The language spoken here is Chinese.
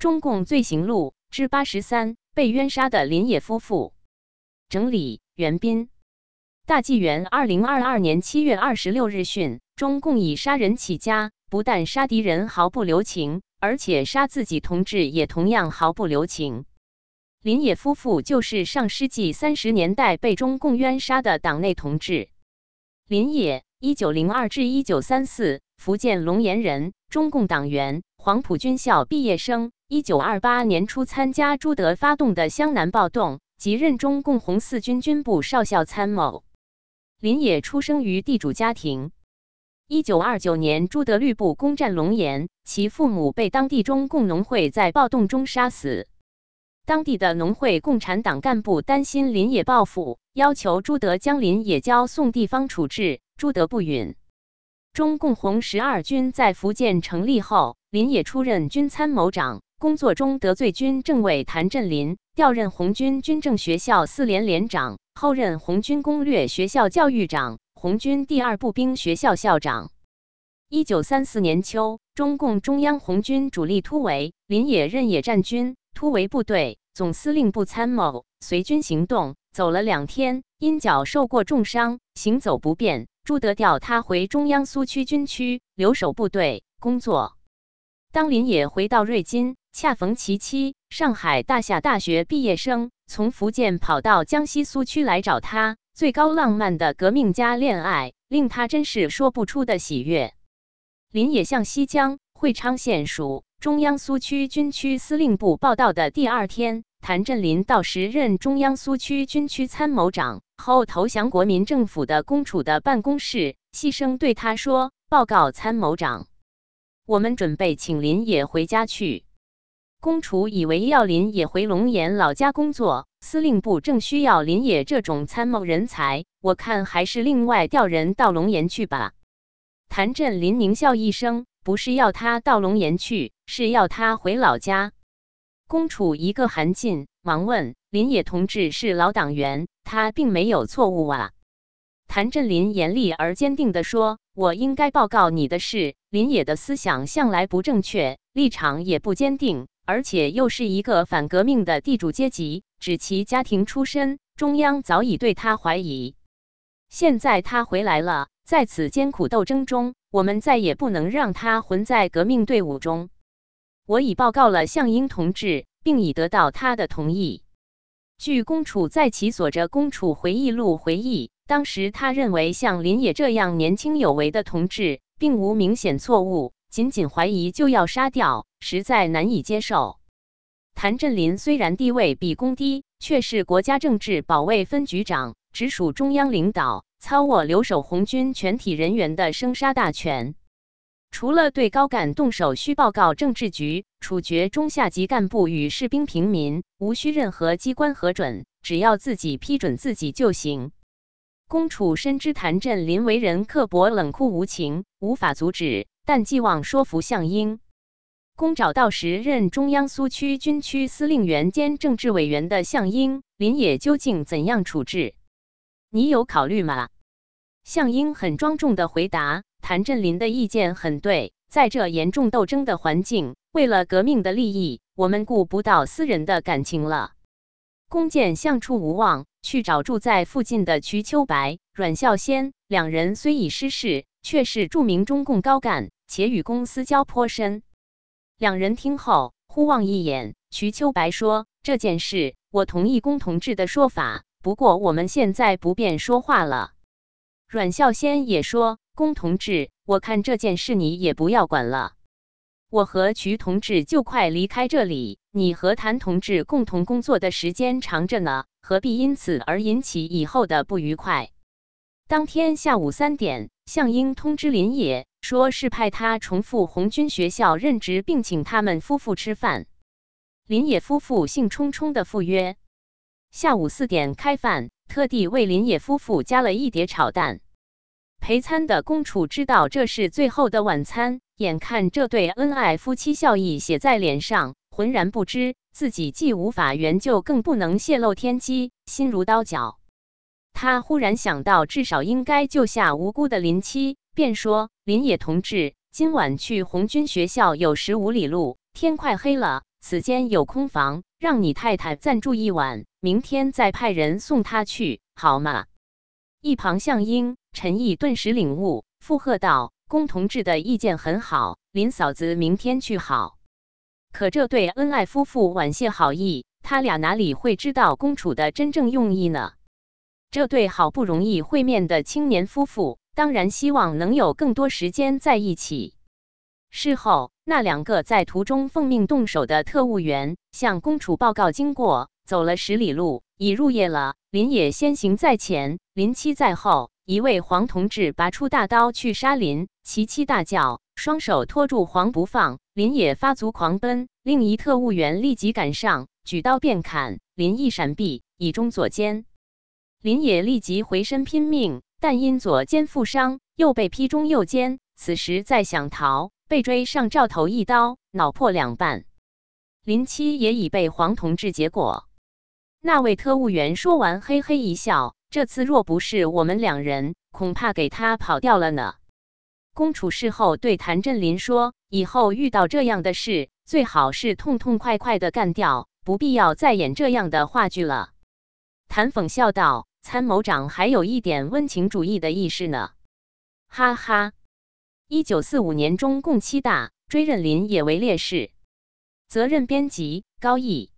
中共罪行录之八十三：被冤杀的林野夫妇。整理：袁斌。大纪元二零二二年七月二十六日讯，中共以杀人起家，不但杀敌人毫不留情，而且杀自己同志也同样毫不留情。林野夫妇就是上世纪三十年代被中共冤杀的党内同志。林野，一九零二至一九三四，福建龙岩人，中共党员，黄埔军校毕业生。一九二八年初参加朱德发动的湘南暴动，即任中共红四军军部少校参谋。林野出生于地主家庭。一九二九年，朱德律部攻占龙岩，其父母被当地中共农会在暴动中杀死。当地的农会共产党干部担心林野报复，要求朱德将林野交送地方处置。朱德不允。中共红十二军在福建成立后，林野出任军参谋长，工作中得罪军政委谭震林，调任红军军政学校四连连长，后任红军攻略学校教育长、红军第二步兵学校校长。一九三四年秋，中共中央红军主力突围，林野任野战军突围部队。总司令部参谋随军行动，走了两天，因脚受过重伤，行走不便。朱德调他回中央苏区军区留守部队工作。当林野回到瑞金，恰逢其妻上海大夏大学毕业生从福建跑到江西苏区来找他，最高浪漫的革命家恋爱，令他真是说不出的喜悦。林野向西江会昌县署。中央苏区军区司令部报道的第二天，谭震林到时任中央苏区军区参谋长，后投降国民政府的公署的办公室，细声对他说：“报告参谋长，我们准备请林野回家去。”公储以为要林野回龙岩老家工作，司令部正需要林野这种参谋人才，我看还是另外调人到龙岩去吧。谭震林狞笑一声。不是要他到龙岩去，是要他回老家。公楚一个寒噤，忙问林野同志是老党员，他并没有错误啊。谭震林严厉而坚定地说：“我应该报告你的是，林野的思想向来不正确，立场也不坚定，而且又是一个反革命的地主阶级。指其家庭出身，中央早已对他怀疑。现在他回来了，在此艰苦斗争中。”我们再也不能让他混在革命队伍中。我已报告了向英同志，并已得到他的同意。据公楚在其所着公楚回忆录回忆，当时他认为像林野这样年轻有为的同志，并无明显错误，仅仅怀疑就要杀掉，实在难以接受。谭震林虽然地位比公低，却是国家政治保卫分局长，直属中央领导。操握留守红军全体人员的生杀大权，除了对高干动手，需报告政治局，处决中下级干部与士兵平民，无需任何机关核准，只要自己批准自己就行。公楚深知谭震林为人刻薄冷酷无情，无法阻止，但寄望说服项英。公找到时任中央苏区军区司令员兼政治委员的项英，林野究竟怎样处置？你有考虑吗？向英很庄重的回答：“谭震林的意见很对，在这严重斗争的环境，为了革命的利益，我们顾不到私人的感情了。”弓箭相处无望，去找住在附近的瞿秋白、阮孝先两人，虽已失势，却是著名中共高干，且与公私交颇深。两人听后互望一眼，瞿秋白说：“这件事，我同意龚同志的说法。”不过我们现在不便说话了。阮孝先也说：“龚同志，我看这件事你也不要管了。我和瞿同志就快离开这里，你和谭同志共同工作的时间长着呢，何必因此而引起以后的不愉快？”当天下午三点，向英通知林野，说是派他重复红军学校任职，并请他们夫妇吃饭。林野夫妇兴冲冲的赴约。下午四点开饭，特地为林野夫妇加了一碟炒蛋。陪餐的公楚知道这是最后的晚餐，眼看这对恩爱夫妻笑意写在脸上，浑然不知自己既无法援救，更不能泄露天机，心如刀绞。他忽然想到，至少应该救下无辜的林妻，便说：“林野同志，今晚去红军学校有十五里路，天快黑了，此间有空房，让你太太暂住一晚，明天再派人送她去，好吗？”一旁向英、陈毅顿时领悟，附和道：“龚同志的意见很好，林嫂子明天去好。可这对恩爱夫妇婉谢好意，他俩哪里会知道公主的真正用意呢？这对好不容易会面的青年夫妇，当然希望能有更多时间在一起。”事后，那两个在途中奉命动手的特务员向公主报告经过，走了十里路，已入夜了。林野先行在前，林七在后。一位黄同志拔出大刀去杀林，其妻大叫，双手托住黄不放。林野发足狂奔，另一特务员立即赶上，举刀便砍。林一闪避，以中左肩。林野立即回身拼命，但因左肩负伤，又被劈中右肩。此时再想逃。被追上，照头一刀，脑破两半。林七也已被黄同志结果。那位特务员说完，嘿嘿一笑：“这次若不是我们两人，恐怕给他跑掉了呢。”公主事后对谭震林说：“以后遇到这样的事，最好是痛痛快快的干掉，不必要再演这样的话剧了。”谭讽笑道：“参谋长还有一点温情主义的意识呢。”哈哈。一九四五年中共七大追认林也为烈士，责任编辑高毅。